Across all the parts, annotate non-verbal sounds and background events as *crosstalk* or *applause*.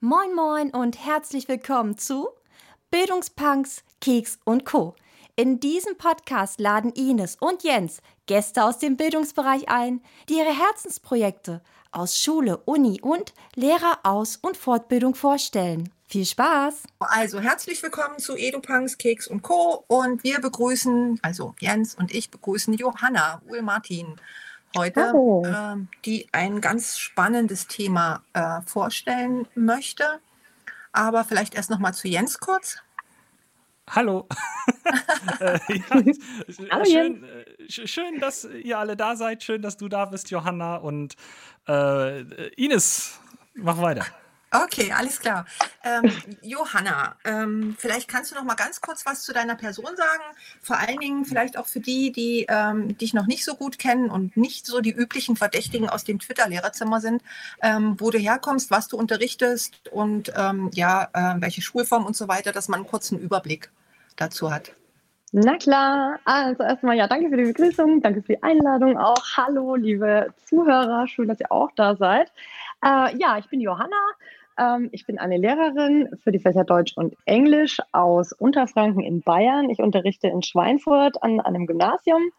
Moin Moin und herzlich willkommen zu Bildungspunks, Keks und Co. In diesem Podcast laden Ines und Jens Gäste aus dem Bildungsbereich ein, die ihre Herzensprojekte aus Schule, Uni und Lehreraus- und Fortbildung vorstellen. Viel Spaß! Also herzlich willkommen zu EduPunks, Keks und Co. Und wir begrüßen, also Jens und ich begrüßen Johanna Uhl Heute, äh, die ein ganz spannendes Thema äh, vorstellen möchte. Aber vielleicht erst noch mal zu Jens kurz. Hallo. *laughs* äh, ja, Hallo schön, äh, schön, dass ihr alle da seid. Schön, dass du da bist, Johanna. Und äh, Ines, mach weiter. Okay, alles klar. Ähm, Johanna, ähm, vielleicht kannst du noch mal ganz kurz was zu deiner Person sagen. Vor allen Dingen vielleicht auch für die, die ähm, dich noch nicht so gut kennen und nicht so die üblichen Verdächtigen aus dem Twitter-Lehrerzimmer sind, ähm, wo du herkommst, was du unterrichtest und ähm, ja, äh, welche Schulform und so weiter, dass man einen kurzen Überblick dazu hat. Na klar, also erstmal ja, danke für die Begrüßung, danke für die Einladung auch. Hallo, liebe Zuhörer, schön, dass ihr auch da seid. Äh, ja, ich bin Johanna, ähm, ich bin eine Lehrerin für die Fächer Deutsch und Englisch aus Unterfranken in Bayern. Ich unterrichte in Schweinfurt an, an einem Gymnasium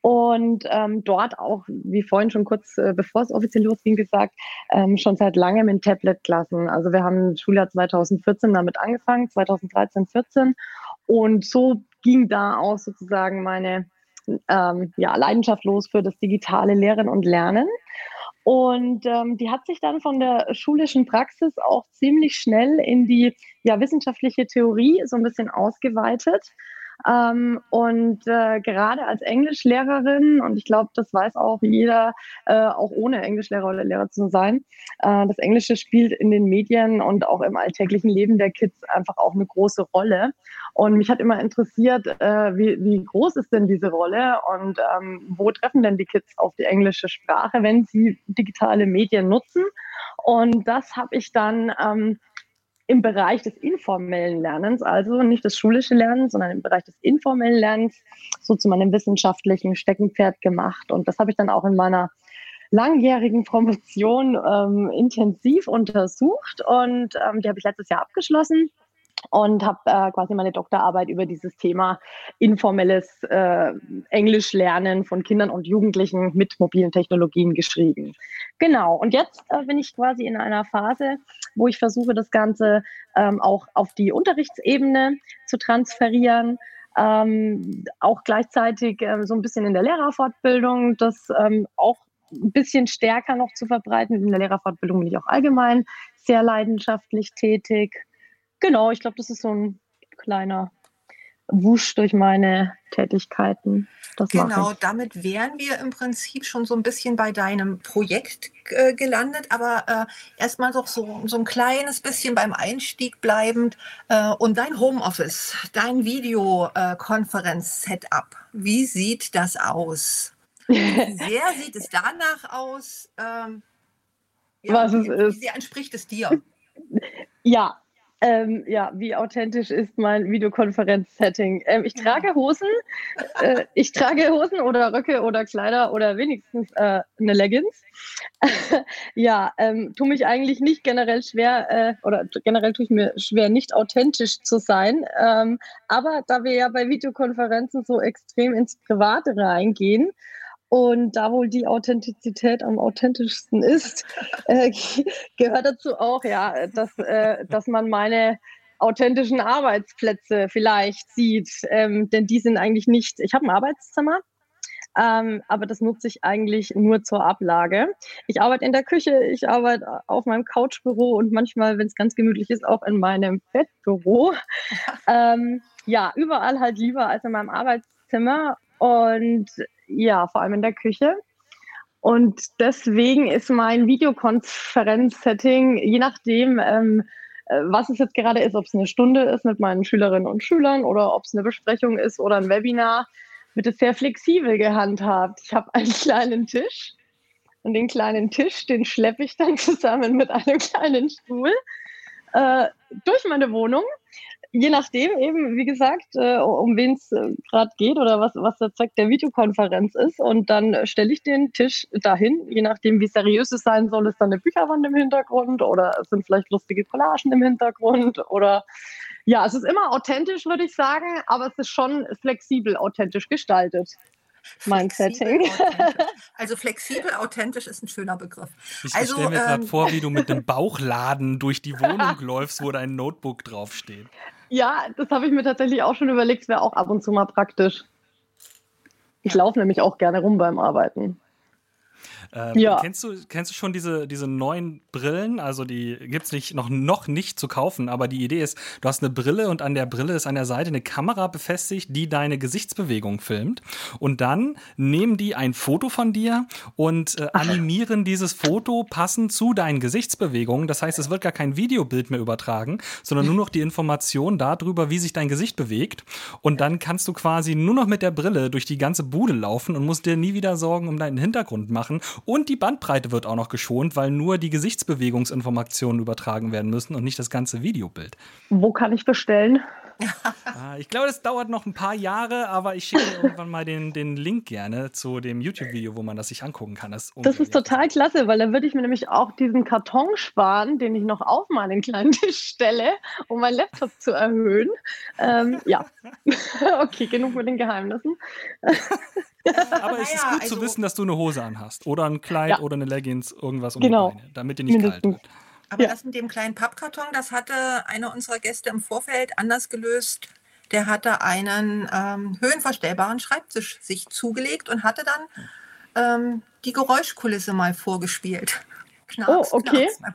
und ähm, dort auch, wie vorhin schon kurz äh, bevor es offiziell losging, gesagt, ähm, schon seit langem in Tablet-Klassen. Also wir haben Schuljahr 2014 damit angefangen, 2013, 14 und so ging da auch sozusagen meine ähm, ja, Leidenschaft los für das digitale Lehren und Lernen. Und ähm, die hat sich dann von der schulischen Praxis auch ziemlich schnell in die ja, wissenschaftliche Theorie so ein bisschen ausgeweitet. Ähm, und äh, gerade als Englischlehrerin, und ich glaube, das weiß auch jeder, äh, auch ohne Englischlehrer oder Lehrer zu sein, äh, das Englische spielt in den Medien und auch im alltäglichen Leben der Kids einfach auch eine große Rolle. Und mich hat immer interessiert, äh, wie, wie groß ist denn diese Rolle und ähm, wo treffen denn die Kids auf die englische Sprache, wenn sie digitale Medien nutzen. Und das habe ich dann ähm, im Bereich des informellen Lernens, also nicht das schulische Lernen, sondern im Bereich des informellen Lernens, so zu meinem wissenschaftlichen Steckenpferd gemacht. Und das habe ich dann auch in meiner langjährigen Promotion ähm, intensiv untersucht und ähm, die habe ich letztes Jahr abgeschlossen und habe äh, quasi meine Doktorarbeit über dieses Thema informelles äh, Englischlernen von Kindern und Jugendlichen mit mobilen Technologien geschrieben. Genau, und jetzt äh, bin ich quasi in einer Phase, wo ich versuche, das Ganze ähm, auch auf die Unterrichtsebene zu transferieren. Ähm, auch gleichzeitig äh, so ein bisschen in der Lehrerfortbildung, das ähm, auch ein bisschen stärker noch zu verbreiten. In der Lehrerfortbildung bin ich auch allgemein sehr leidenschaftlich tätig. Genau, ich glaube, das ist so ein kleiner Wusch durch meine Tätigkeiten. Das genau, damit wären wir im Prinzip schon so ein bisschen bei deinem Projekt äh, gelandet, aber äh, erstmal doch so, so ein kleines bisschen beim Einstieg bleibend. Äh, und dein Homeoffice, dein Videokonferenz-Setup, wie sieht das aus? Wie *laughs* sehr sieht es danach aus? Ähm, ja, Was es wie, ist. Wie sehr entspricht es dir? *laughs* Ja, ähm, ja, wie authentisch ist mein Videokonferenz-Setting? Ähm, ich trage Hosen, äh, ich trage Hosen oder Röcke oder Kleider oder wenigstens äh, eine Leggings. *laughs* ja, ähm, tue mich eigentlich nicht generell schwer äh, oder generell tue ich mir schwer, nicht authentisch zu sein. Ähm, aber da wir ja bei Videokonferenzen so extrem ins Private reingehen, und da wohl die Authentizität am authentischsten ist, *laughs* äh, gehört dazu auch, ja, dass, äh, dass man meine authentischen Arbeitsplätze vielleicht sieht. Ähm, denn die sind eigentlich nicht, ich habe ein Arbeitszimmer, ähm, aber das nutze ich eigentlich nur zur Ablage. Ich arbeite in der Küche, ich arbeite auf meinem Couchbüro und manchmal, wenn es ganz gemütlich ist, auch in meinem Bettbüro. *laughs* ähm, ja, überall halt lieber als in meinem Arbeitszimmer. Und ja, vor allem in der Küche. Und deswegen ist mein Videokonferenz-Setting, je nachdem, ähm, äh, was es jetzt gerade ist, ob es eine Stunde ist mit meinen Schülerinnen und Schülern oder ob es eine Besprechung ist oder ein Webinar, wird es sehr flexibel gehandhabt. Ich habe einen *laughs* kleinen Tisch und den kleinen Tisch, den schleppe ich dann *laughs* zusammen mit einem kleinen Stuhl äh, durch meine Wohnung je nachdem eben, wie gesagt, äh, um wen es äh, gerade geht oder was, was der Zweck der Videokonferenz ist. Und dann stelle ich den Tisch dahin, je nachdem, wie seriös es sein soll, ist dann eine Bücherwand im Hintergrund oder es sind vielleicht lustige Collagen im Hintergrund oder ja, es ist immer authentisch, würde ich sagen, aber es ist schon flexibel authentisch gestaltet mein Setting. *laughs* Also flexibel, authentisch ist ein schöner Begriff. Ich also, stelle mir ähm, gerade vor, wie du mit dem *laughs* Bauchladen durch die Wohnung *laughs* läufst, wo dein Notebook draufsteht. Ja, das habe ich mir tatsächlich auch schon überlegt, wäre auch ab und zu mal praktisch. Ich laufe nämlich auch gerne rum beim Arbeiten. Ähm, ja. Kennst du, kennst du schon diese, diese neuen Brillen? Also die gibt es nicht, noch, noch nicht zu kaufen, aber die Idee ist, du hast eine Brille und an der Brille ist an der Seite eine Kamera befestigt, die deine Gesichtsbewegung filmt. Und dann nehmen die ein Foto von dir und äh, animieren dieses Foto passend zu deinen Gesichtsbewegungen. Das heißt, es wird gar kein Videobild mehr übertragen, sondern nur noch die Information darüber, wie sich dein Gesicht bewegt. Und dann kannst du quasi nur noch mit der Brille durch die ganze Bude laufen und musst dir nie wieder Sorgen um deinen Hintergrund machen und die Bandbreite wird auch noch geschont, weil nur die Gesichtsbewegungsinformationen übertragen werden müssen und nicht das ganze Videobild. Wo kann ich bestellen? Ah, ich glaube, das dauert noch ein paar Jahre, aber ich schicke irgendwann mal den, den Link gerne zu dem YouTube-Video, wo man das sich angucken kann. Das, das ist total klasse, weil dann würde ich mir nämlich auch diesen Karton sparen, den ich noch auf meinen kleinen Tisch stelle, um meinen Laptop zu erhöhen. Ähm, ja, *laughs* okay, genug mit den Geheimnissen. *laughs* Aber es ist gut also, zu wissen, dass du eine Hose anhast oder ein Kleid ja. oder eine Leggings, irgendwas um genau. die Beine, damit dir nicht Mindestens. kalt wird. Aber ja. das mit dem kleinen Pappkarton, das hatte einer unserer Gäste im Vorfeld anders gelöst. Der hatte einen ähm, höhenverstellbaren Schreibtisch sich zugelegt und hatte dann ähm, die Geräuschkulisse mal vorgespielt. *laughs* Knarz, oh, okay. Knarz.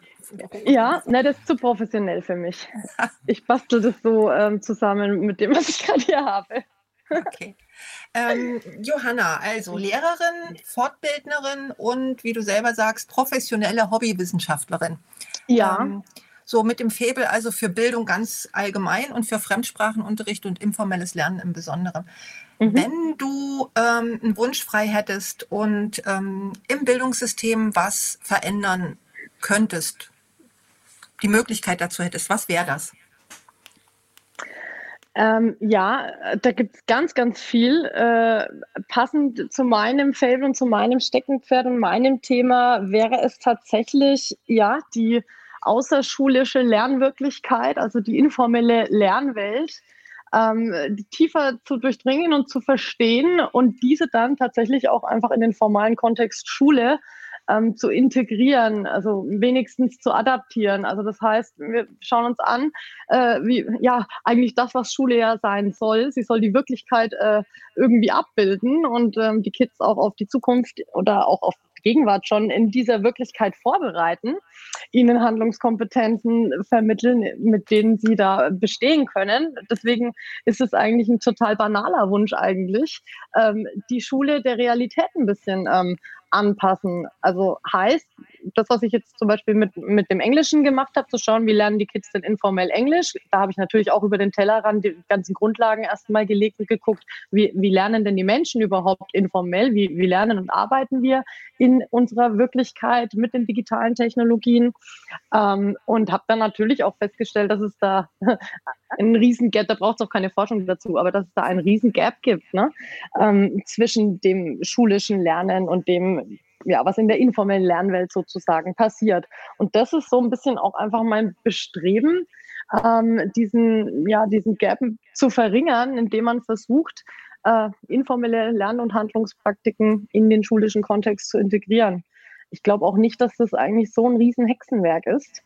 Ja, na, das ist zu professionell für mich. *laughs* Ich bastel das so ähm, zusammen mit dem, was ich gerade hier habe. Okay. Ähm, Johanna, also Lehrerin, Fortbildnerin und wie du selber sagst, professionelle Hobbywissenschaftlerin. Ja. Ähm, so mit dem Febel also für Bildung ganz allgemein und für Fremdsprachenunterricht und informelles Lernen im Besonderen. Mhm. Wenn du ähm, einen Wunsch frei hättest und ähm, im Bildungssystem was verändern könntest, die Möglichkeit dazu hättest, was wäre das? Ähm, ja, da gibt es ganz, ganz viel. Äh, passend zu meinem Fable und zu meinem Steckenpferd und meinem Thema wäre es tatsächlich, ja, die außerschulische Lernwirklichkeit, also die informelle Lernwelt, ähm, tiefer zu durchdringen und zu verstehen und diese dann tatsächlich auch einfach in den formalen Kontext Schule ähm, zu integrieren, also wenigstens zu adaptieren. Also das heißt, wir schauen uns an, äh, wie ja eigentlich das, was Schule ja sein soll. Sie soll die Wirklichkeit äh, irgendwie abbilden und ähm, die Kids auch auf die Zukunft oder auch auf Gegenwart schon in dieser Wirklichkeit vorbereiten, ihnen Handlungskompetenzen vermitteln, mit denen sie da bestehen können. Deswegen ist es eigentlich ein total banaler Wunsch eigentlich, ähm, die Schule der Realität ein bisschen ähm, anpassen. Also heißt, das, was ich jetzt zum Beispiel mit, mit dem Englischen gemacht habe, zu schauen, wie lernen die Kids denn informell Englisch. Da habe ich natürlich auch über den Tellerrand die ganzen Grundlagen erstmal gelegt und geguckt, wie, wie lernen denn die Menschen überhaupt informell, wie, wie lernen und arbeiten wir in unserer Wirklichkeit mit den digitalen Technologien. Ähm, und habe dann natürlich auch festgestellt, dass es da *laughs* ein Riesengap, da braucht es auch keine Forschung dazu, aber dass es da ein Riesengap gibt ne? Ähm, zwischen dem schulischen Lernen und dem ja, was in der informellen Lernwelt sozusagen passiert. Und das ist so ein bisschen auch einfach mein Bestreben, ähm, diesen, ja, diesen Gap zu verringern, indem man versucht, äh, informelle Lern- und Handlungspraktiken in den schulischen Kontext zu integrieren. Ich glaube auch nicht, dass das eigentlich so ein Riesenhexenwerk ist.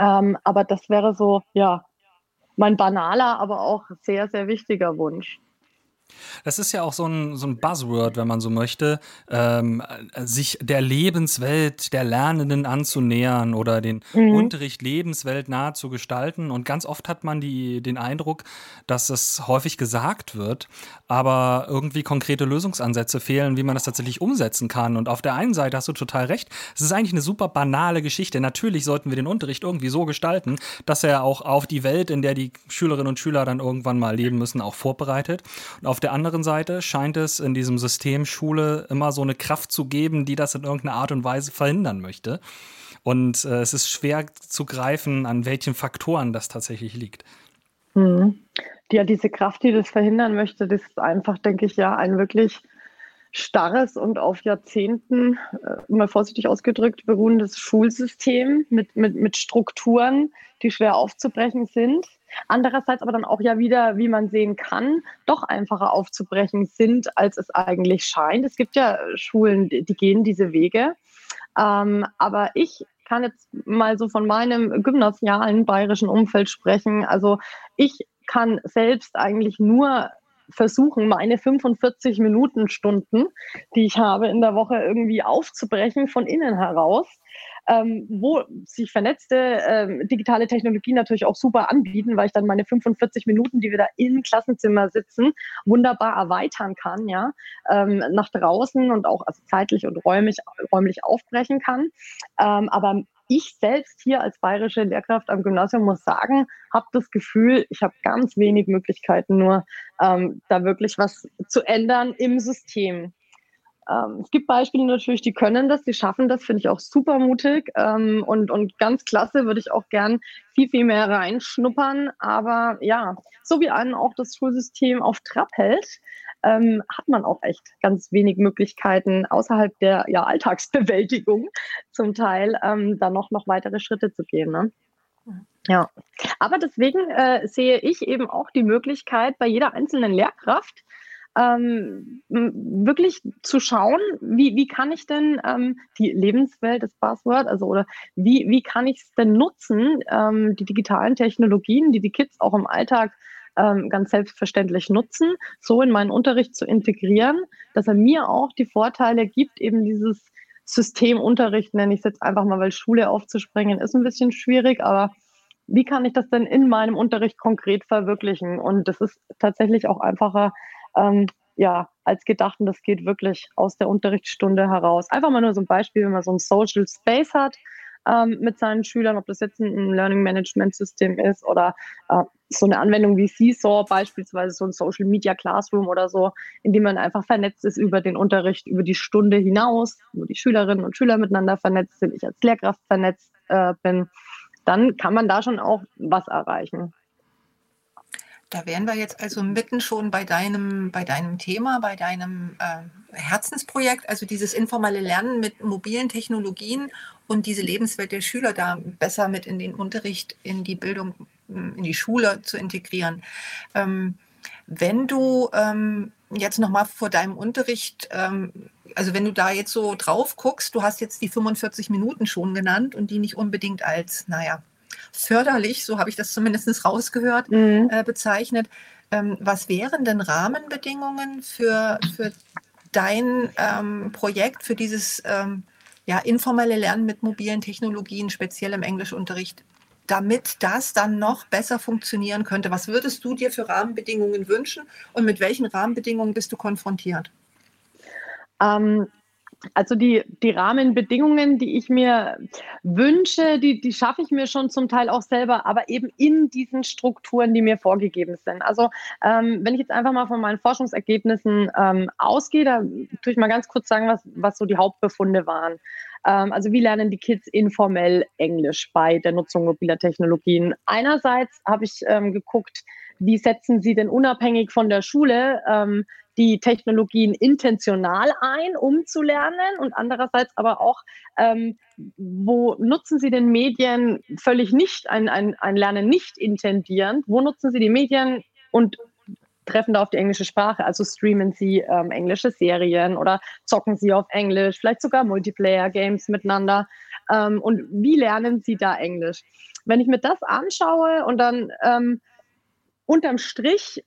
Ähm, aber das wäre so, ja, mein banaler, aber auch sehr, sehr wichtiger Wunsch. Das ist ja auch so ein, so ein Buzzword, wenn man so möchte, ähm, sich der Lebenswelt der Lernenden anzunähern oder den mhm. Unterricht lebensweltnah zu gestalten. Und ganz oft hat man die, den Eindruck, dass es häufig gesagt wird, aber irgendwie konkrete Lösungsansätze fehlen, wie man das tatsächlich umsetzen kann. Und auf der einen Seite hast du total recht, es ist eigentlich eine super banale Geschichte. Natürlich sollten wir den Unterricht irgendwie so gestalten, dass er auch auf die Welt, in der die Schülerinnen und Schüler dann irgendwann mal leben müssen, auch vorbereitet. Und auf der anderen Seite scheint es in diesem System Schule immer so eine Kraft zu geben, die das in irgendeiner Art und Weise verhindern möchte. Und äh, es ist schwer zu greifen, an welchen Faktoren das tatsächlich liegt. Hm. Ja, diese Kraft, die das verhindern möchte, das ist einfach, denke ich, ja, ein wirklich starres und auf Jahrzehnten, äh, mal vorsichtig ausgedrückt, beruhendes Schulsystem mit, mit, mit Strukturen, die schwer aufzubrechen sind. Andererseits aber dann auch ja wieder, wie man sehen kann, doch einfacher aufzubrechen sind, als es eigentlich scheint. Es gibt ja Schulen, die, gehen diese Wege. Ähm, aber ich kann jetzt mal so von meinem gymnasialen bayerischen Umfeld sprechen. Also ich kann selbst eigentlich nur versuchen, meine 45 Minuten Stunden, die ich habe in der Woche irgendwie aufzubrechen von innen heraus ähm, wo sich vernetzte ähm, digitale Technologien natürlich auch super anbieten, weil ich dann meine 45 Minuten, die wir da im Klassenzimmer sitzen, wunderbar erweitern kann, ja, ähm, nach draußen und auch also zeitlich und räumlich, räumlich aufbrechen kann. Ähm, aber ich selbst hier als bayerische Lehrkraft am Gymnasium muss sagen, habe das Gefühl, ich habe ganz wenig Möglichkeiten, nur ähm, da wirklich was zu ändern im System. Ähm, es gibt Beispiele natürlich, die können das, die schaffen das, finde ich auch super mutig ähm, und, und ganz klasse, würde ich auch gern viel, viel mehr reinschnuppern. Aber ja, so wie einen auch das Schulsystem auf Trab hält, ähm, hat man auch echt ganz wenig Möglichkeiten außerhalb der ja, Alltagsbewältigung zum Teil ähm, da noch, noch weitere Schritte zu gehen. Ne? Ja, aber deswegen äh, sehe ich eben auch die Möglichkeit bei jeder einzelnen Lehrkraft, ähm, wirklich zu schauen, wie, wie kann ich denn ähm, die Lebenswelt, das Passwort, also oder wie, wie kann ich es denn nutzen, ähm, die digitalen Technologien, die die Kids auch im Alltag ähm, ganz selbstverständlich nutzen, so in meinen Unterricht zu integrieren, dass er mir auch die Vorteile gibt, eben dieses Systemunterricht, nenne ich es jetzt einfach mal, weil Schule aufzuspringen ist ein bisschen schwierig, aber wie kann ich das denn in meinem Unterricht konkret verwirklichen? Und das ist tatsächlich auch einfacher, ähm, ja, als gedacht. Und das geht wirklich aus der Unterrichtsstunde heraus. Einfach mal nur so ein Beispiel, wenn man so ein Social Space hat ähm, mit seinen Schülern, ob das jetzt ein Learning Management System ist oder äh, so eine Anwendung wie Seesaw, beispielsweise so ein Social Media Classroom oder so, in dem man einfach vernetzt ist über den Unterricht, über die Stunde hinaus, wo die Schülerinnen und Schüler miteinander vernetzt sind, ich als Lehrkraft vernetzt äh, bin, dann kann man da schon auch was erreichen. Da wären wir jetzt also mitten schon bei deinem, bei deinem Thema, bei deinem äh, Herzensprojekt, also dieses informelle Lernen mit mobilen Technologien und diese Lebenswelt der Schüler da besser mit in den Unterricht, in die Bildung, in die Schule zu integrieren. Ähm, wenn du ähm, jetzt nochmal vor deinem Unterricht, ähm, also wenn du da jetzt so drauf guckst, du hast jetzt die 45 Minuten schon genannt und die nicht unbedingt als, naja, förderlich, so habe ich das zumindest rausgehört, mhm. äh, bezeichnet. Ähm, was wären denn Rahmenbedingungen für, für dein ähm, Projekt, für dieses ähm, ja, informelle Lernen mit mobilen Technologien, speziell im Englischunterricht, damit das dann noch besser funktionieren könnte? Was würdest du dir für Rahmenbedingungen wünschen und mit welchen Rahmenbedingungen bist du konfrontiert? Ähm, also die, die Rahmenbedingungen, die ich mir wünsche, die, die schaffe ich mir schon zum Teil auch selber, aber eben in diesen Strukturen, die mir vorgegeben sind. Also ähm, wenn ich jetzt einfach mal von meinen Forschungsergebnissen ähm, ausgehe, da tue ich mal ganz kurz sagen, was, was so die Hauptbefunde waren. Ähm, also wie lernen die Kids informell Englisch bei der Nutzung mobiler Technologien? Einerseits habe ich ähm, geguckt, wie setzen sie denn unabhängig von der Schule ähm, die Technologien intentional ein, um zu lernen und andererseits aber auch, ähm, wo nutzen Sie den Medien völlig nicht, ein, ein, ein Lernen nicht intendierend, wo nutzen Sie die Medien und treffen da auf die englische Sprache, also streamen Sie ähm, englische Serien oder zocken Sie auf Englisch, vielleicht sogar Multiplayer-Games miteinander ähm, und wie lernen Sie da Englisch? Wenn ich mir das anschaue und dann ähm, unterm Strich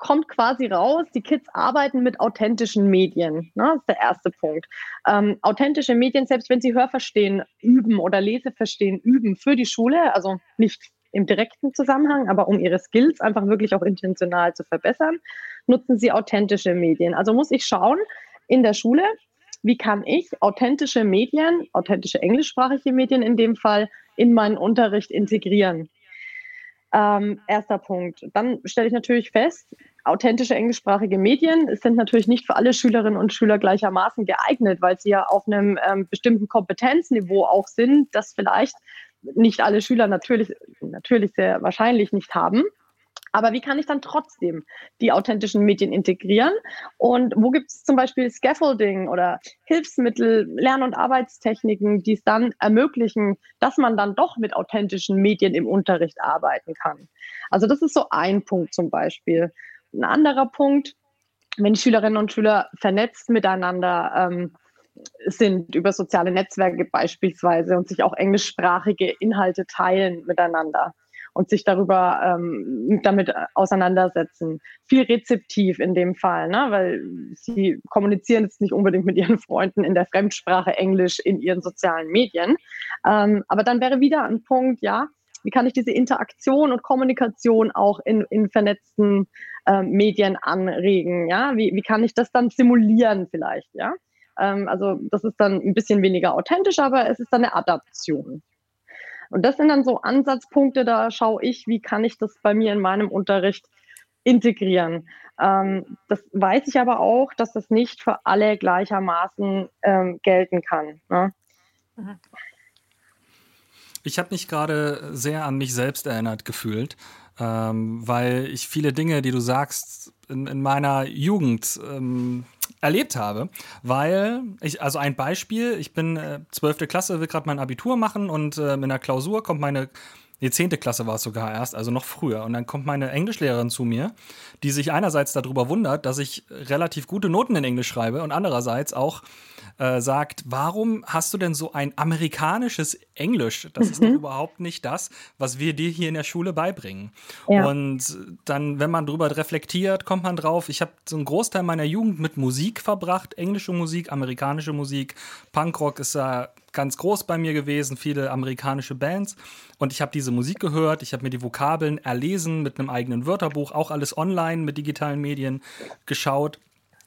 kommt quasi raus, die Kids arbeiten mit authentischen Medien. Ne? Das ist der erste Punkt. Ähm, authentische Medien, selbst wenn sie Hörverstehen üben oder Leseverstehen üben für die Schule, also nicht im direkten Zusammenhang, aber um ihre Skills einfach wirklich auch intentional zu verbessern, nutzen sie authentische Medien. Also muss ich schauen in der Schule, wie kann ich authentische Medien, authentische englischsprachige Medien in dem Fall, in meinen Unterricht integrieren. Ähm, erster Punkt. Dann stelle ich natürlich fest, authentische englischsprachige Medien sind natürlich nicht für alle Schülerinnen und Schüler gleichermaßen geeignet, weil sie ja auf einem ähm, bestimmten Kompetenzniveau auch sind, das vielleicht nicht alle Schüler natürlich, natürlich sehr wahrscheinlich nicht haben. Aber wie kann ich dann trotzdem die authentischen Medien integrieren? Und wo gibt es zum Beispiel Scaffolding oder Hilfsmittel, Lern- und Arbeitstechniken, die es dann ermöglichen, dass man dann doch mit authentischen Medien im Unterricht arbeiten kann? Also das ist so ein Punkt zum Beispiel. Ein anderer Punkt, wenn Schülerinnen und Schüler vernetzt miteinander ähm, sind über soziale Netzwerke beispielsweise und sich auch englischsprachige Inhalte teilen miteinander und sich darüber ähm, damit auseinandersetzen. Viel rezeptiv in dem Fall, ne? weil sie kommunizieren jetzt nicht unbedingt mit ihren Freunden in der Fremdsprache Englisch in ihren sozialen Medien. Ähm, aber dann wäre wieder ein Punkt, ja, wie kann ich diese Interaktion und Kommunikation auch in, in vernetzten äh, Medien anregen? Ja, wie, wie kann ich das dann simulieren vielleicht? Ja, ähm, also das ist dann ein bisschen weniger authentisch, aber es ist dann eine Adaption. Und das sind dann so Ansatzpunkte, da schaue ich, wie kann ich das bei mir in meinem Unterricht integrieren. Ähm, das weiß ich aber auch, dass das nicht für alle gleichermaßen ähm, gelten kann. Ne? Ich habe mich gerade sehr an mich selbst erinnert gefühlt, ähm, weil ich viele Dinge, die du sagst, in, in meiner Jugend ähm, erlebt habe, weil ich, also ein Beispiel, ich bin äh, 12. Klasse, will gerade mein Abitur machen und äh, in der Klausur kommt meine die 10. Klasse war es sogar erst, also noch früher. Und dann kommt meine Englischlehrerin zu mir, die sich einerseits darüber wundert, dass ich relativ gute Noten in Englisch schreibe und andererseits auch äh, sagt, warum hast du denn so ein amerikanisches Englisch? Das mhm. ist doch mhm. überhaupt nicht das, was wir dir hier in der Schule beibringen. Ja. Und dann, wenn man darüber reflektiert, kommt man drauf, ich habe so einen Großteil meiner Jugend mit Musik verbracht, englische Musik, amerikanische Musik, Punkrock ist da ganz groß bei mir gewesen, viele amerikanische Bands. Und ich habe diese Musik gehört, ich habe mir die Vokabeln erlesen mit einem eigenen Wörterbuch, auch alles online mit digitalen Medien geschaut.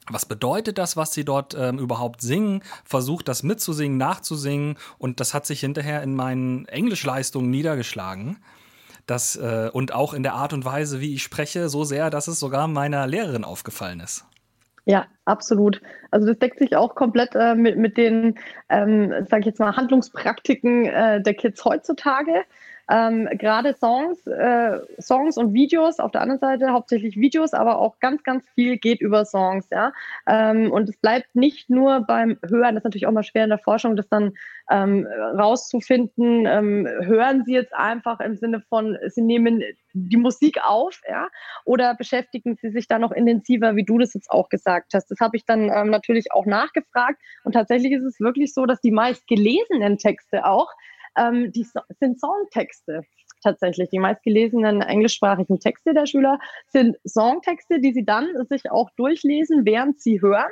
Was bedeutet das, was sie dort ähm, überhaupt singen? Versucht das mitzusingen, nachzusingen und das hat sich hinterher in meinen Englischleistungen niedergeschlagen. Das, äh, und auch in der Art und Weise, wie ich spreche, so sehr, dass es sogar meiner Lehrerin aufgefallen ist. Ja, absolut. Also das deckt sich auch komplett äh, mit, mit den, ähm, sage ich jetzt mal, Handlungspraktiken äh, der Kids heutzutage. Ähm, Gerade Songs, äh, Songs und Videos, auf der anderen Seite hauptsächlich Videos, aber auch ganz, ganz viel geht über Songs, ja. Ähm, und es bleibt nicht nur beim Hören, das ist natürlich auch mal schwer in der Forschung, das dann ähm, rauszufinden, ähm, hören Sie jetzt einfach im Sinne von, Sie nehmen die Musik auf, ja, oder beschäftigen Sie sich da noch intensiver, wie du das jetzt auch gesagt hast. Das habe ich dann ähm, natürlich auch nachgefragt und tatsächlich ist es wirklich so, dass die meist gelesenen Texte auch ähm, die so sind Songtexte tatsächlich. Die meistgelesenen englischsprachigen Texte der Schüler sind Songtexte, die sie dann sich auch durchlesen, während sie hören.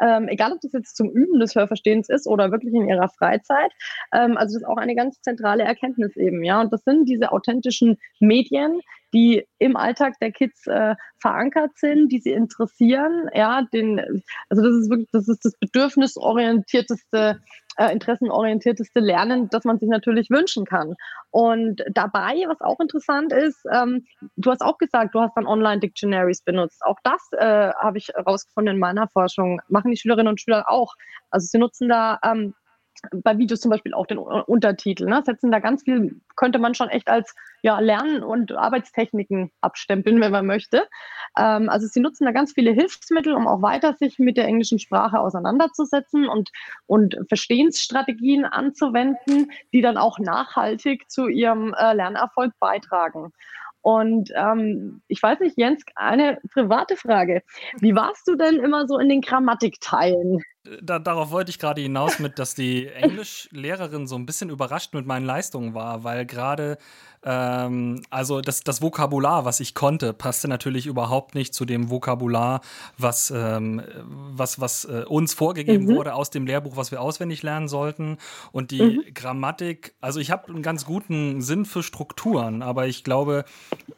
Ähm, egal, ob das jetzt zum Üben des Hörverstehens ist oder wirklich in ihrer Freizeit. Ähm, also das ist auch eine ganz zentrale Erkenntnis eben, ja. Und das sind diese authentischen Medien, die im Alltag der Kids äh, verankert sind, die sie interessieren, ja, den, also das ist wirklich, das ist das bedürfnisorientierteste äh, interessenorientierteste Lernen, das man sich natürlich wünschen kann. Und dabei, was auch interessant ist, ähm, du hast auch gesagt, du hast dann Online-Dictionaries benutzt. Auch das äh, habe ich herausgefunden in meiner Forschung. Machen die Schülerinnen und Schüler auch. Also sie nutzen da ähm, bei Videos zum Beispiel auch den Untertitel. Ne? Setzen da ganz viel, könnte man schon echt als ja, Lernen- und Arbeitstechniken abstempeln, *laughs* wenn man möchte. Ähm, also sie nutzen da ganz viele Hilfsmittel, um auch weiter sich mit der englischen Sprache auseinanderzusetzen und, und Verstehensstrategien anzuwenden, die dann auch nachhaltig zu ihrem äh, Lernerfolg beitragen. Und ähm, ich weiß nicht, Jens, eine private Frage. Wie warst du denn immer so in den Grammatikteilen? Da, darauf wollte ich gerade hinaus mit, dass die *laughs* Englischlehrerin so ein bisschen überrascht mit meinen Leistungen war, weil gerade ähm, also das, das Vokabular, was ich konnte, passte natürlich überhaupt nicht zu dem Vokabular, was, ähm, was, was äh, uns vorgegeben mhm. wurde aus dem Lehrbuch, was wir auswendig lernen sollten. Und die mhm. Grammatik, also ich habe einen ganz guten Sinn für Strukturen, aber ich glaube,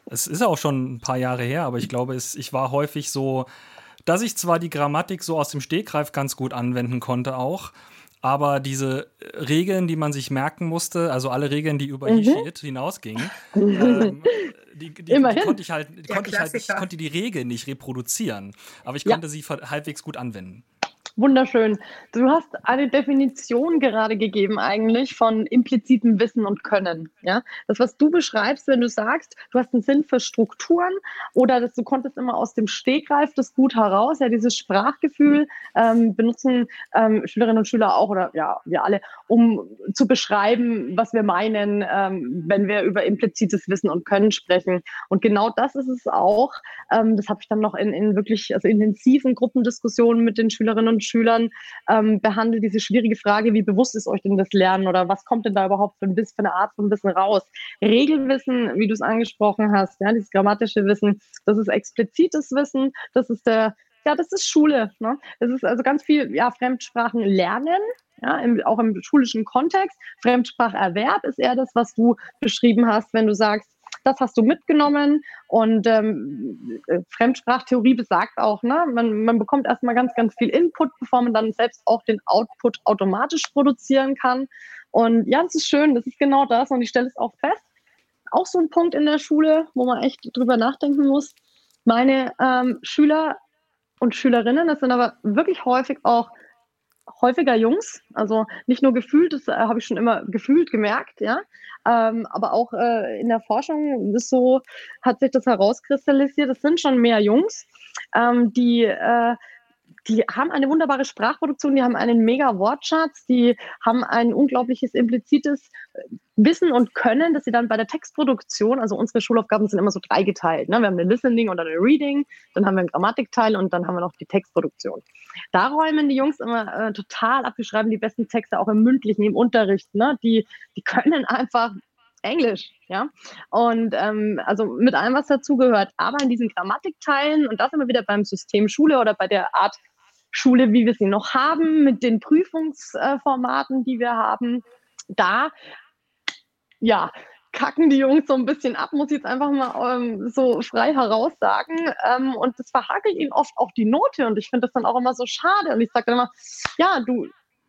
es ist auch schon ein paar Jahre her, aber ich glaube, es, ich war häufig so, dass ich zwar die Grammatik so aus dem Stegreif ganz gut anwenden konnte auch, aber diese Regeln, die man sich merken musste, also alle Regeln, die über mhm. Shit hinausgingen, *laughs* ähm, die, die, die, konnte ich halt, konnte ich halt, ich konnte die Regeln nicht reproduzieren, aber ich konnte ja. sie halbwegs gut anwenden. Wunderschön. Du hast eine Definition gerade gegeben eigentlich von implizitem Wissen und Können. Ja, das was du beschreibst, wenn du sagst, du hast einen Sinn für Strukturen oder dass du konntest immer aus dem Stegreif das gut heraus. Ja, dieses Sprachgefühl ähm, benutzen ähm, Schülerinnen und Schüler auch oder ja wir alle, um zu beschreiben, was wir meinen, ähm, wenn wir über implizites Wissen und Können sprechen. Und genau das ist es auch. Ähm, das habe ich dann noch in, in wirklich also intensiven Gruppendiskussionen mit den Schülerinnen und Schülern ähm, behandelt, diese schwierige Frage, wie bewusst ist euch denn das Lernen oder was kommt denn da überhaupt für, ein bisschen, für eine Art von Wissen raus? Regelwissen, wie du es angesprochen hast, ja, dieses grammatische Wissen, das ist explizites Wissen, das ist der, ja, das ist Schule. Ne? Das ist also ganz viel ja, Fremdsprachen lernen, ja, im, auch im schulischen Kontext. Fremdspracherwerb ist eher das, was du beschrieben hast, wenn du sagst, das hast du mitgenommen. Und ähm, äh, Fremdsprachtheorie besagt auch, ne, man, man bekommt erstmal ganz, ganz viel Input, bevor man dann selbst auch den Output automatisch produzieren kann. Und ja, das ist schön, das ist genau das. Und ich stelle es auch fest. Auch so ein Punkt in der Schule, wo man echt drüber nachdenken muss. Meine ähm, Schüler und Schülerinnen, das sind aber wirklich häufig auch häufiger Jungs, also nicht nur gefühlt, das äh, habe ich schon immer gefühlt gemerkt, ja, ähm, aber auch äh, in der Forschung ist so, hat sich das herauskristallisiert, es sind schon mehr Jungs, ähm, die äh, die haben eine wunderbare Sprachproduktion, die haben einen mega Wortschatz, die haben ein unglaubliches implizites äh, Wissen und Können, dass sie dann bei der Textproduktion, also unsere Schulaufgaben sind immer so dreigeteilt. Ne? Wir haben eine Listening und eine Reading, dann haben wir einen Grammatikteil und dann haben wir noch die Textproduktion. Da räumen die Jungs immer äh, total ab, die schreiben die besten Texte auch im mündlichen, im Unterricht. Ne? Die, die können einfach Englisch, ja. Und ähm, also mit allem, was dazugehört. Aber in diesen Grammatikteilen, und das immer wieder beim System Schule oder bei der Art Schule, wie wir sie noch haben, mit den Prüfungsformaten, die wir haben, da, ja, kacken die Jungs so ein bisschen ab, muss ich jetzt einfach mal ähm, so frei heraus sagen. Ähm, und das verhagelt ihnen oft auch die Note. Und ich finde das dann auch immer so schade. Und ich sage dann immer, ja, du,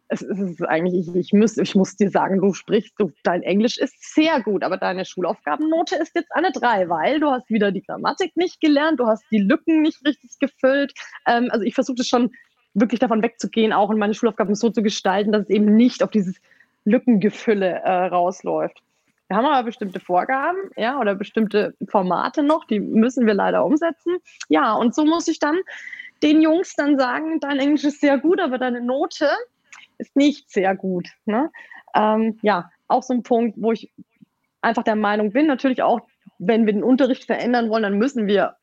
es ist eigentlich, ich, ich, muss, ich muss dir sagen, du sprichst, du, dein Englisch ist sehr gut, aber deine Schulaufgabennote ist jetzt eine 3, weil du hast wieder die Grammatik nicht gelernt, du hast die Lücken nicht richtig gefüllt. Ähm, also ich versuche das schon wirklich davon wegzugehen, auch in meine Schulaufgaben so zu gestalten, dass es eben nicht auf dieses Lückengefülle äh, rausläuft. Wir haben aber bestimmte Vorgaben, ja, oder bestimmte Formate noch, die müssen wir leider umsetzen. Ja, und so muss ich dann den Jungs dann sagen, dein Englisch ist sehr gut, aber deine Note ist nicht sehr gut. Ne? Ähm, ja, auch so ein Punkt, wo ich einfach der Meinung bin, natürlich auch, wenn wir den Unterricht verändern wollen, dann müssen wir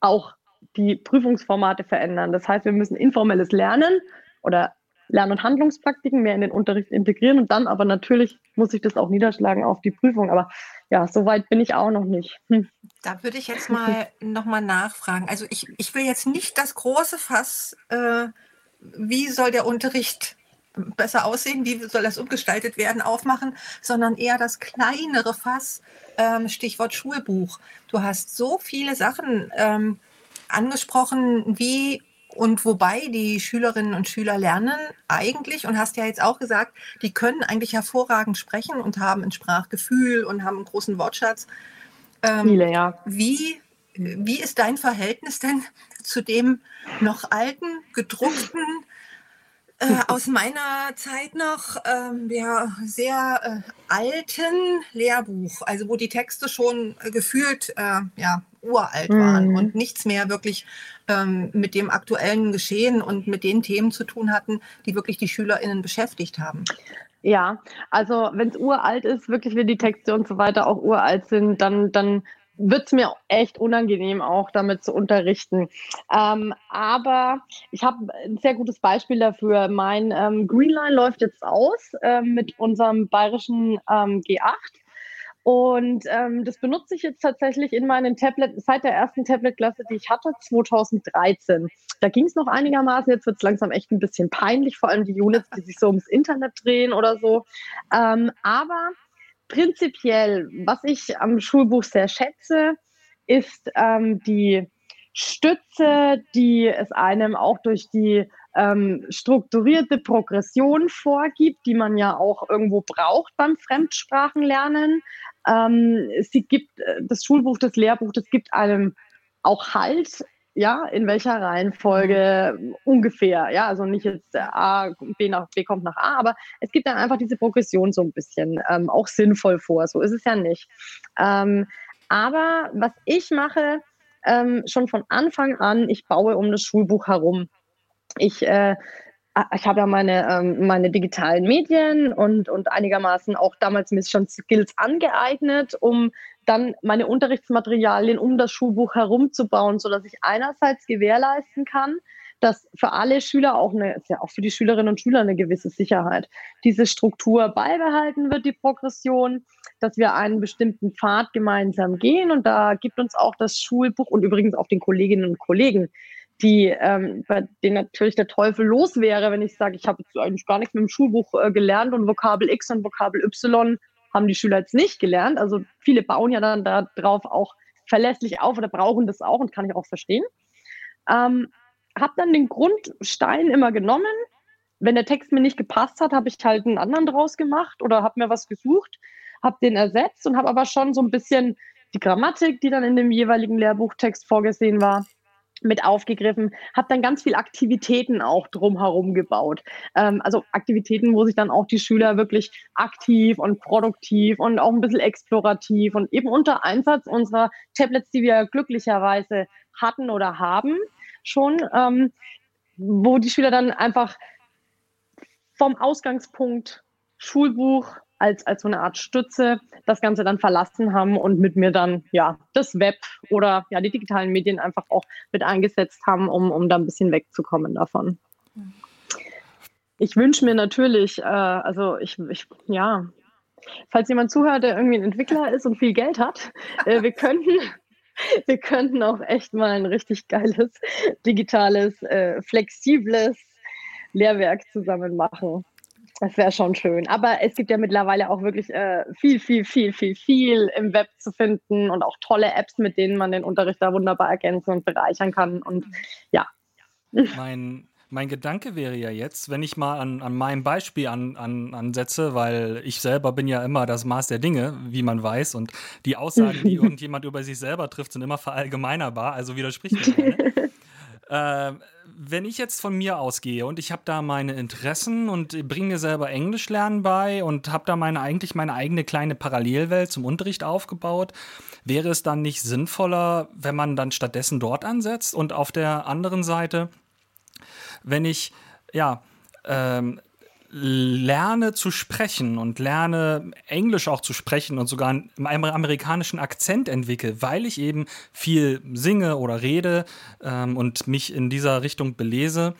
auch die Prüfungsformate verändern. Das heißt, wir müssen informelles Lernen oder Lern- und Handlungspraktiken mehr in den Unterricht integrieren und dann aber natürlich muss ich das auch niederschlagen auf die Prüfung. Aber ja, so weit bin ich auch noch nicht. Hm. Da würde ich jetzt mal *laughs* nochmal nachfragen. Also ich, ich will jetzt nicht das große Fass, äh, wie soll der Unterricht besser aussehen, wie soll das umgestaltet werden, aufmachen, sondern eher das kleinere Fass, ähm, Stichwort Schulbuch. Du hast so viele Sachen ähm, angesprochen, wie und wobei die Schülerinnen und Schüler lernen eigentlich und hast ja jetzt auch gesagt, die können eigentlich hervorragend sprechen und haben ein Sprachgefühl und haben einen großen Wortschatz. Ähm, Viele, ja. Wie, wie ist dein Verhältnis denn zu dem noch alten, gedruckten, äh, *laughs* aus meiner Zeit noch ähm, ja, sehr äh, alten Lehrbuch, also wo die Texte schon äh, gefühlt äh, ja, uralt waren mhm. und nichts mehr wirklich ähm, mit dem aktuellen Geschehen und mit den Themen zu tun hatten, die wirklich die SchülerInnen beschäftigt haben. Ja, also wenn es uralt ist, wirklich wenn die Texte und so weiter auch uralt sind, dann, dann wird es mir echt unangenehm, auch damit zu unterrichten. Ähm, aber ich habe ein sehr gutes Beispiel dafür. Mein ähm, Greenline läuft jetzt aus äh, mit unserem bayerischen ähm, G8. Und ähm, das benutze ich jetzt tatsächlich in meinen Tablet, seit der ersten Tablet-Klasse, die ich hatte, 2013. Da ging es noch einigermaßen, jetzt wird es langsam echt ein bisschen peinlich, vor allem die Units, die sich so ums Internet drehen oder so. Ähm, aber prinzipiell, was ich am Schulbuch sehr schätze, ist ähm, die Stütze, die es einem auch durch die ähm, strukturierte Progression vorgibt, die man ja auch irgendwo braucht beim Fremdsprachenlernen. Ähm, sie gibt äh, das Schulbuch, das Lehrbuch, das gibt einem auch Halt ja, in welcher Reihenfolge ungefähr, ja, also nicht jetzt A, B, nach, B kommt nach A, aber es gibt dann einfach diese Progression so ein bisschen ähm, auch sinnvoll vor, so ist es ja nicht. Ähm, aber was ich mache, ähm, schon von Anfang an, ich baue um das Schulbuch herum. Ich äh, ich habe ja meine, ähm, meine digitalen Medien und, und einigermaßen auch damals mir schon Skills angeeignet, um dann meine Unterrichtsmaterialien um das Schulbuch herumzubauen, sodass ich einerseits gewährleisten kann, dass für alle Schüler auch eine, ja auch für die Schülerinnen und Schüler eine gewisse Sicherheit, diese Struktur beibehalten wird, die Progression, dass wir einen bestimmten Pfad gemeinsam gehen. Und da gibt uns auch das Schulbuch und übrigens auch den Kolleginnen und Kollegen die ähm, bei denen natürlich der Teufel los wäre, wenn ich sage, ich habe jetzt eigentlich gar nichts mit dem Schulbuch äh, gelernt und Vokabel X und Vokabel Y haben die Schüler jetzt nicht gelernt. Also viele bauen ja dann darauf auch verlässlich auf oder brauchen das auch und kann ich auch verstehen. Ähm, habe dann den Grundstein immer genommen. Wenn der Text mir nicht gepasst hat, habe ich halt einen anderen draus gemacht oder habe mir was gesucht, habe den ersetzt und habe aber schon so ein bisschen die Grammatik, die dann in dem jeweiligen Lehrbuchtext vorgesehen war, mit aufgegriffen, habe dann ganz viel Aktivitäten auch drumherum gebaut. Ähm, also Aktivitäten, wo sich dann auch die Schüler wirklich aktiv und produktiv und auch ein bisschen explorativ und eben unter Einsatz unserer Tablets, die wir glücklicherweise hatten oder haben schon, ähm, wo die Schüler dann einfach vom Ausgangspunkt Schulbuch, als, als so eine Art Stütze das Ganze dann verlassen haben und mit mir dann ja das Web oder ja die digitalen Medien einfach auch mit eingesetzt haben, um, um da ein bisschen wegzukommen davon. Ich wünsche mir natürlich, äh, also ich, ich, ja, falls jemand zuhört, der irgendwie ein Entwickler ist und viel Geld hat, äh, wir könnten *laughs* wir könnten auch echt mal ein richtig geiles, digitales, äh, flexibles Lehrwerk zusammen machen. Das wäre schon schön. Aber es gibt ja mittlerweile auch wirklich äh, viel, viel, viel, viel, viel im Web zu finden und auch tolle Apps, mit denen man den Unterricht da wunderbar ergänzen und bereichern kann. Und ja. Mein, mein Gedanke wäre ja jetzt, wenn ich mal an, an meinem Beispiel an, an, ansetze, weil ich selber bin ja immer das Maß der Dinge, wie man weiß, und die Aussagen, die *laughs* irgendjemand über sich selber trifft, sind immer verallgemeinerbar, also widerspricht mir. *laughs* Äh, wenn ich jetzt von mir ausgehe und ich habe da meine Interessen und bringe mir selber Englisch lernen bei und habe da meine eigentlich meine eigene kleine Parallelwelt zum Unterricht aufgebaut, wäre es dann nicht sinnvoller, wenn man dann stattdessen dort ansetzt? Und auf der anderen Seite, wenn ich ja ähm, lerne zu sprechen und lerne Englisch auch zu sprechen und sogar einen amerikanischen Akzent entwickle, weil ich eben viel singe oder rede ähm, und mich in dieser Richtung belese,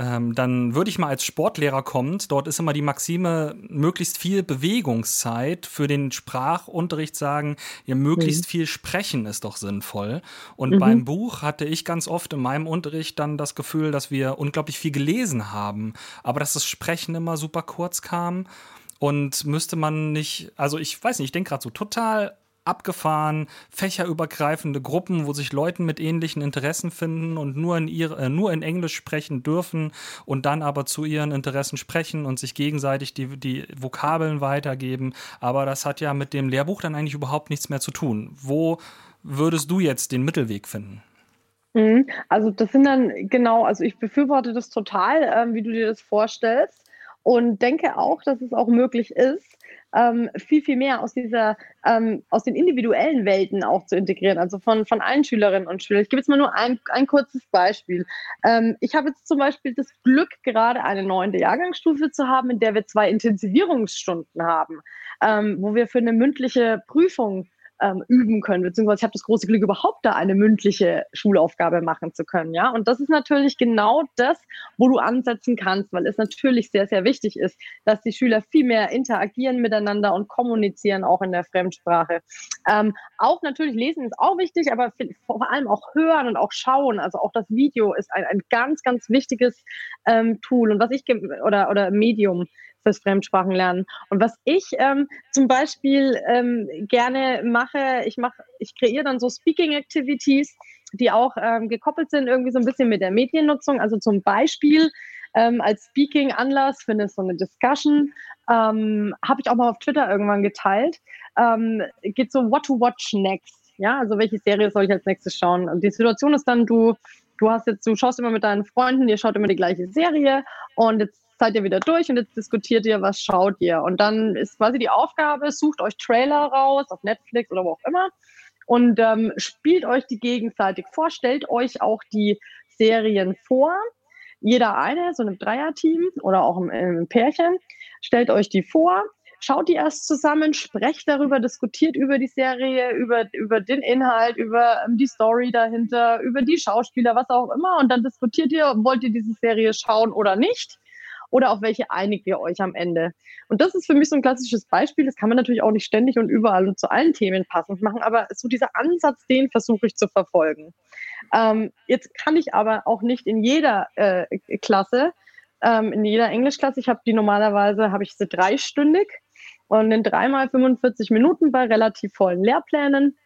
ähm, dann würde ich mal als Sportlehrer kommen. Dort ist immer die Maxime, möglichst viel Bewegungszeit für den Sprachunterricht sagen, ja, möglichst mhm. viel sprechen ist doch sinnvoll. Und mhm. beim Buch hatte ich ganz oft in meinem Unterricht dann das Gefühl, dass wir unglaublich viel gelesen haben, aber dass das Sprechen immer super kurz kam. Und müsste man nicht, also ich weiß nicht, ich denke gerade so total abgefahren, fächerübergreifende Gruppen, wo sich Leute mit ähnlichen Interessen finden und nur in, ihre, äh, nur in Englisch sprechen dürfen und dann aber zu ihren Interessen sprechen und sich gegenseitig die, die Vokabeln weitergeben. Aber das hat ja mit dem Lehrbuch dann eigentlich überhaupt nichts mehr zu tun. Wo würdest du jetzt den Mittelweg finden? Mhm. Also das sind dann genau, also ich befürworte das total, ähm, wie du dir das vorstellst und denke auch, dass es auch möglich ist, ähm, viel, viel mehr aus dieser, ähm, aus den individuellen Welten auch zu integrieren, also von, von allen Schülerinnen und Schülern. Ich gebe jetzt mal nur ein, ein kurzes Beispiel. Ähm, ich habe jetzt zum Beispiel das Glück, gerade eine neunte Jahrgangsstufe zu haben, in der wir zwei Intensivierungsstunden haben, ähm, wo wir für eine mündliche Prüfung ähm, üben können, beziehungsweise ich habe das große Glück, überhaupt da eine mündliche Schulaufgabe machen zu können, ja. Und das ist natürlich genau das, wo du ansetzen kannst, weil es natürlich sehr, sehr wichtig ist, dass die Schüler viel mehr interagieren miteinander und kommunizieren, auch in der Fremdsprache. Ähm, auch natürlich lesen ist auch wichtig, aber vor allem auch hören und auch schauen. Also auch das Video ist ein, ein ganz, ganz wichtiges ähm, Tool und was ich oder oder Medium fürs Fremdsprachenlernen. Und was ich ähm, zum Beispiel ähm, gerne mache, ich mache, ich kreiere dann so Speaking Activities, die auch ähm, gekoppelt sind irgendwie so ein bisschen mit der Mediennutzung. Also zum Beispiel ähm, als Speaking-Anlass für eine, so eine Discussion ähm, habe ich auch mal auf Twitter irgendwann geteilt. Ähm, geht so What to Watch Next Ja, also welche Serie soll ich als nächstes schauen? Und die Situation ist dann, du, du hast jetzt, du schaust immer mit deinen Freunden, ihr schaut immer die gleiche Serie und jetzt seid ihr wieder durch und jetzt diskutiert ihr, was schaut ihr. Und dann ist quasi die Aufgabe, sucht euch Trailer raus auf Netflix oder wo auch immer und ähm, spielt euch die gegenseitig vor, stellt euch auch die Serien vor. Jeder eine, so ein Dreierteam oder auch im Pärchen, stellt euch die vor schaut die erst zusammen, sprecht darüber, diskutiert über die Serie, über, über den Inhalt, über ähm, die Story dahinter, über die Schauspieler, was auch immer. Und dann diskutiert ihr, wollt ihr diese Serie schauen oder nicht oder auf welche einigt ihr euch am Ende. Und das ist für mich so ein klassisches Beispiel. Das kann man natürlich auch nicht ständig und überall und zu allen Themen passend machen, aber so dieser Ansatz, den versuche ich zu verfolgen. Ähm, jetzt kann ich aber auch nicht in jeder äh, Klasse, ähm, in jeder Englischklasse, ich habe die normalerweise, habe ich sie dreistündig und in dreimal 45 Minuten bei relativ vollen Lehrplänen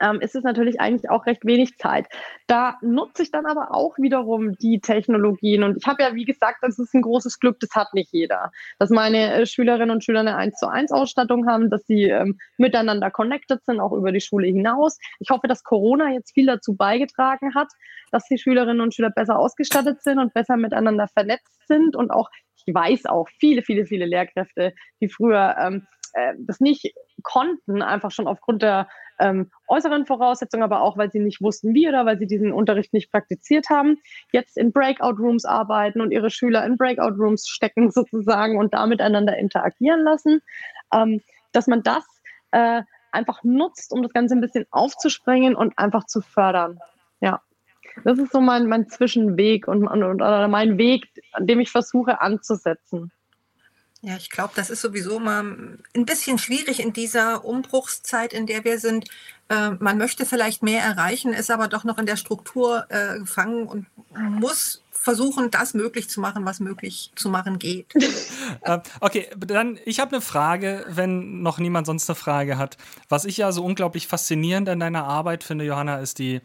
ähm, ist es natürlich eigentlich auch recht wenig Zeit. Da nutze ich dann aber auch wiederum die Technologien. Und ich habe ja, wie gesagt, das ist ein großes Glück, das hat nicht jeder. Dass meine äh, Schülerinnen und Schüler eine 1 zu 1 Ausstattung haben, dass sie ähm, miteinander connected sind, auch über die Schule hinaus. Ich hoffe, dass Corona jetzt viel dazu beigetragen hat, dass die Schülerinnen und Schüler besser ausgestattet sind und besser miteinander vernetzt sind und auch ich weiß auch viele, viele, viele Lehrkräfte, die früher ähm, äh, das nicht konnten, einfach schon aufgrund der ähm, äußeren Voraussetzungen, aber auch, weil sie nicht wussten, wie oder weil sie diesen Unterricht nicht praktiziert haben, jetzt in Breakout-Rooms arbeiten und ihre Schüler in Breakout-Rooms stecken *laughs* sozusagen und da miteinander interagieren lassen, ähm, dass man das äh, einfach nutzt, um das Ganze ein bisschen aufzusprengen und einfach zu fördern. Ja. Das ist so mein, mein Zwischenweg und, und, oder mein Weg, an dem ich versuche anzusetzen. Ja, ich glaube, das ist sowieso mal ein bisschen schwierig in dieser Umbruchszeit, in der wir sind. Äh, man möchte vielleicht mehr erreichen, ist aber doch noch in der Struktur äh, gefangen und muss versuchen, das möglich zu machen, was möglich zu machen geht. *laughs* äh, okay, dann ich habe eine Frage, wenn noch niemand sonst eine Frage hat. Was ich ja so unglaublich faszinierend an deiner Arbeit finde, Johanna, ist die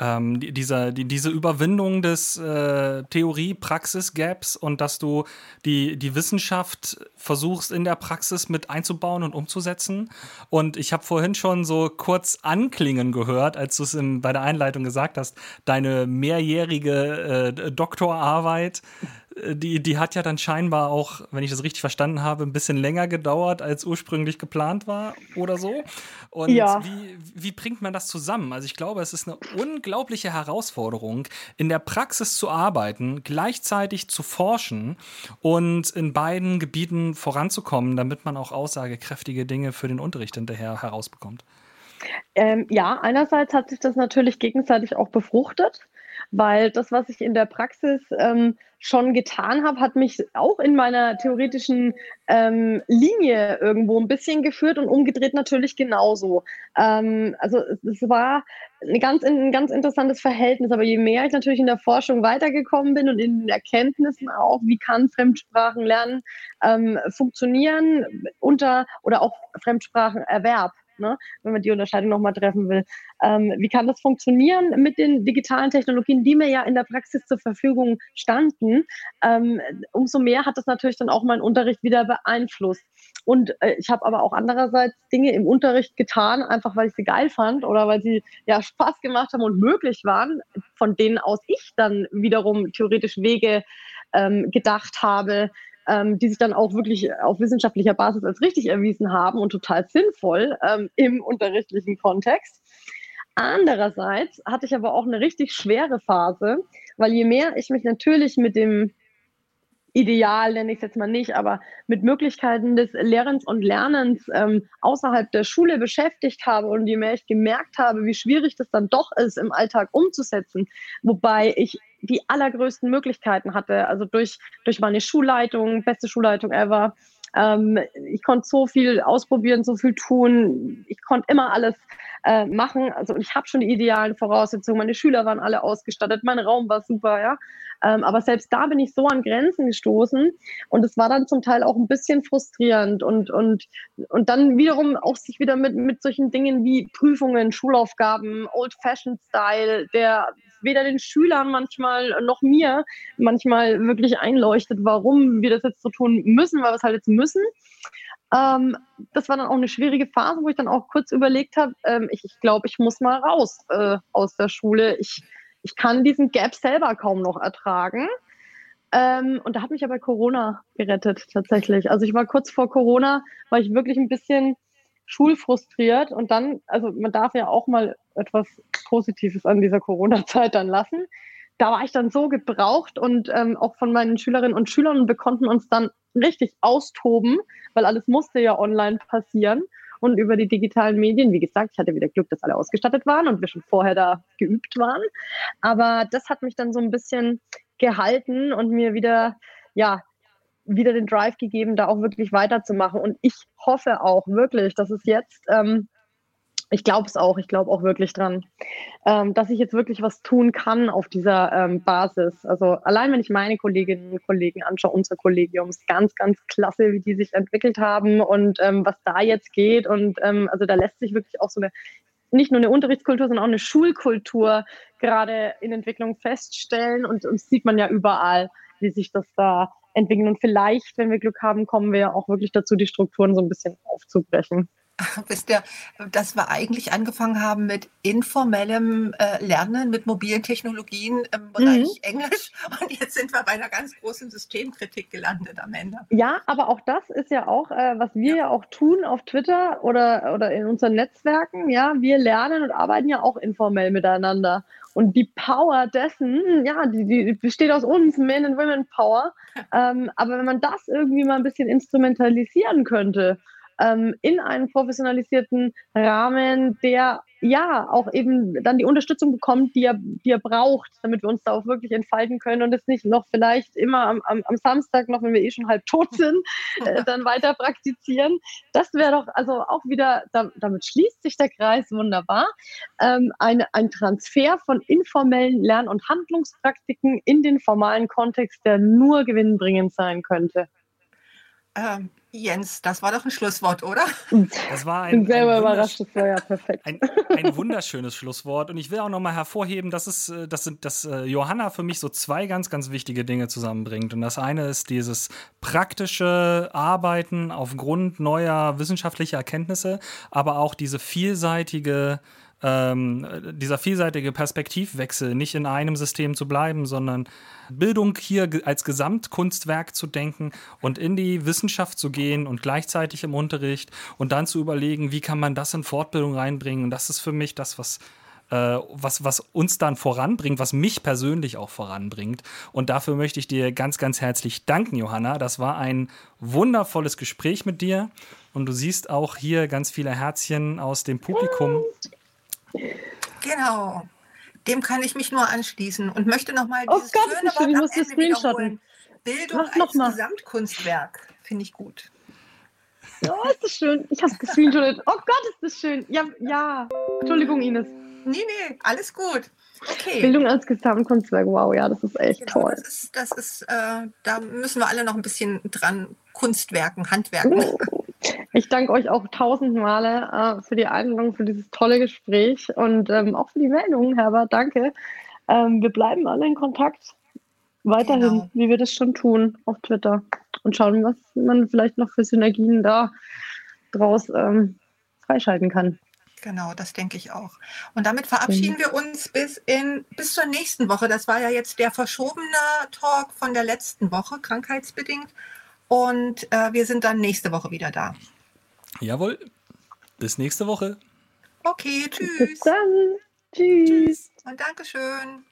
ähm, die, dieser, die, diese Überwindung des äh, Theorie-Praxis-Gaps und dass du die, die Wissenschaft versuchst in der Praxis mit einzubauen und umzusetzen. Und ich habe vorhin schon so kurz anklingen gehört, als du es bei der Einleitung gesagt hast, deine mehrjährige äh, Doktorarbeit die, die hat ja dann scheinbar auch, wenn ich das richtig verstanden habe, ein bisschen länger gedauert, als ursprünglich geplant war oder so. Und ja. wie, wie bringt man das zusammen? Also ich glaube, es ist eine unglaubliche Herausforderung, in der Praxis zu arbeiten, gleichzeitig zu forschen und in beiden Gebieten voranzukommen, damit man auch aussagekräftige Dinge für den Unterricht hinterher herausbekommt. Ähm, ja, einerseits hat sich das natürlich gegenseitig auch befruchtet weil das, was ich in der Praxis ähm, schon getan habe, hat mich auch in meiner theoretischen ähm, Linie irgendwo ein bisschen geführt und umgedreht natürlich genauso. Ähm, also es, war ein ganz, ein ganz interessantes Verhältnis, aber je mehr ich natürlich in der Forschung weitergekommen bin und in den Erkenntnissen auch, wie kann Fremdsprachenlernen ähm, funktionieren unter oder auch Fremdsprachenerwerb ne? wenn man die Unterscheidung nochmal treffen will. Ähm, wie kann das funktionieren mit den digitalen Technologien, die mir ja in der Praxis zur Verfügung standen? Ähm, umso mehr hat das natürlich dann auch meinen Unterricht wieder beeinflusst. Und äh, ich habe aber auch andererseits Dinge im Unterricht getan, einfach weil ich sie geil fand oder weil sie ja Spaß gemacht haben und möglich waren, von denen aus ich dann wiederum theoretisch Wege ähm, gedacht habe, ähm, die sich dann auch wirklich auf wissenschaftlicher Basis als richtig erwiesen haben und total sinnvoll ähm, im unterrichtlichen Kontext. Andererseits hatte ich aber auch eine richtig schwere Phase, weil je mehr ich mich natürlich mit dem Ideal, nenne ich es jetzt mal nicht, aber mit Möglichkeiten des Lehrens und Lernens ähm, außerhalb der Schule beschäftigt habe und je mehr ich gemerkt habe, wie schwierig das dann doch ist, im Alltag umzusetzen, wobei ich die allergrößten Möglichkeiten hatte, also durch, durch meine Schulleitung, beste Schulleitung ever, ähm, ich konnte so viel ausprobieren, so viel tun. Ich konnte immer alles äh, machen. Also ich habe schon die idealen Voraussetzungen. Meine Schüler waren alle ausgestattet, mein Raum war super, ja. Ähm, aber selbst da bin ich so an Grenzen gestoßen und es war dann zum Teil auch ein bisschen frustrierend und, und, und dann wiederum auch sich wieder mit, mit solchen Dingen wie Prüfungen, Schulaufgaben, Old-Fashioned-Style, der weder den Schülern manchmal noch mir manchmal wirklich einleuchtet, warum wir das jetzt so tun müssen, weil wir es halt jetzt müssen. ähm, das war dann auch eine schwierige Phase, wo ich dann auch kurz überlegt habe, ähm, ich, ich glaube, ich muss mal raus äh, aus der Schule. Ich, ich kann diesen Gap selber kaum noch ertragen. Ähm, und da hat mich aber Corona gerettet tatsächlich. Also ich war kurz vor Corona, war ich wirklich ein bisschen schulfrustriert und dann, also man darf ja auch mal etwas Positives an dieser Corona-Zeit dann lassen. Da war ich dann so gebraucht und ähm, auch von meinen Schülerinnen und Schülern und wir konnten uns dann richtig austoben, weil alles musste ja online passieren und über die digitalen Medien. Wie gesagt, ich hatte wieder Glück, dass alle ausgestattet waren und wir schon vorher da geübt waren. Aber das hat mich dann so ein bisschen gehalten und mir wieder, ja, wieder den Drive gegeben, da auch wirklich weiterzumachen. Und ich hoffe auch wirklich, dass es jetzt ähm, ich glaube es auch, ich glaube auch wirklich dran, ähm, dass ich jetzt wirklich was tun kann auf dieser ähm, Basis. Also allein wenn ich meine Kolleginnen und Kollegen anschaue, unser Kollegium ist ganz, ganz klasse, wie die sich entwickelt haben und ähm, was da jetzt geht. Und ähm, also da lässt sich wirklich auch so eine, nicht nur eine Unterrichtskultur, sondern auch eine Schulkultur gerade in Entwicklung feststellen. Und, und das sieht man ja überall, wie sich das da entwickelt. Und vielleicht, wenn wir Glück haben, kommen wir ja auch wirklich dazu, die Strukturen so ein bisschen aufzubrechen. *laughs* Wisst ihr, dass wir eigentlich angefangen haben mit informellem äh, Lernen, mit mobilen Technologien im Bereich mhm. Englisch und jetzt sind wir bei einer ganz großen Systemkritik gelandet am Ende. Ja, aber auch das ist ja auch, äh, was wir ja. ja auch tun auf Twitter oder, oder in unseren Netzwerken. Ja, wir lernen und arbeiten ja auch informell miteinander. Und die Power dessen, ja, die, die besteht aus uns, Men and Women Power. *laughs* Ähm, aber wenn man das irgendwie mal ein bisschen instrumentalisieren könnte, ähm, in einen professionalisierten Rahmen, der ja auch eben dann die Unterstützung bekommt, die er, die er braucht, damit wir uns da auch wirklich entfalten können und es nicht noch vielleicht immer am, am, am Samstag, noch wenn wir eh schon halb tot sind, *laughs* äh, dann weiter praktizieren. Das wäre doch also auch wieder, da, damit schließt sich der Kreis wunderbar, ähm, eine, ein Transfer von informellen Lern- und Handlungspraktiken in den formalen Kontext, der nur gewinnbringend sein könnte. Ähm, Jens, das war doch ein Schlusswort, oder? Das war ein, selber ein, überrascht, das war ja perfekt. Ein, ein wunderschönes Schlusswort. Und ich will auch nochmal hervorheben, dass, es, äh, dass, dass äh, Johanna für mich so zwei ganz, ganz wichtige Dinge zusammenbringt. Und das eine ist dieses praktische Arbeiten aufgrund neuer wissenschaftlicher Erkenntnisse, aber auch diese vielseitige ähm, dieser vielseitige Perspektivwechsel, nicht in einem System zu bleiben, sondern Bildung hier als Gesamtkunstwerk zu denken und in die Wissenschaft zu gehen und gleichzeitig im Unterricht und dann zu überlegen, wie kann man das in Fortbildung reinbringen. Und das ist für mich das, was äh, was, was uns dann voranbringt, was mich persönlich auch voranbringt. Und dafür möchte ich dir ganz, ganz herzlich danken, Johanna. Das war ein wundervolles Gespräch mit dir. Und du siehst auch hier ganz viele Herzchen aus dem Publikum. Genau. Dem kann ich mich nur anschließen und möchte nochmal oh dieses Gott, schöne Wort ich muss das wiederholen. Bildung Mach als mal. Gesamtkunstwerk. Finde ich gut. Oh, ist das schön. Ich habe es gescreenshottet. Oh Gott, ist das schön. Ja, ja. Entschuldigung, Ines. Nee, nee, alles gut. Okay. Bildung als Gesamtkunstwerk, wow, ja, das ist echt genau, toll. Das ist, das ist äh, da müssen wir alle noch ein bisschen dran Kunstwerken, Handwerken. Oh. Ich danke euch auch tausend Male äh, für die Einladung, für dieses tolle Gespräch und ähm, auch für die Meldungen, Herbert. Danke. Ähm, wir bleiben alle in Kontakt weiterhin, genau. wie wir das schon tun auf Twitter und schauen, was man vielleicht noch für Synergien da draus ähm, freischalten kann. Genau, das denke ich auch. Und damit verabschieden mhm. wir uns bis, in, bis zur nächsten Woche. Das war ja jetzt der verschobene Talk von der letzten Woche, krankheitsbedingt. Und äh, wir sind dann nächste Woche wieder da. Jawohl. Bis nächste Woche. Okay, tschüss. Bis dann. Tschüss. tschüss. Und Dankeschön.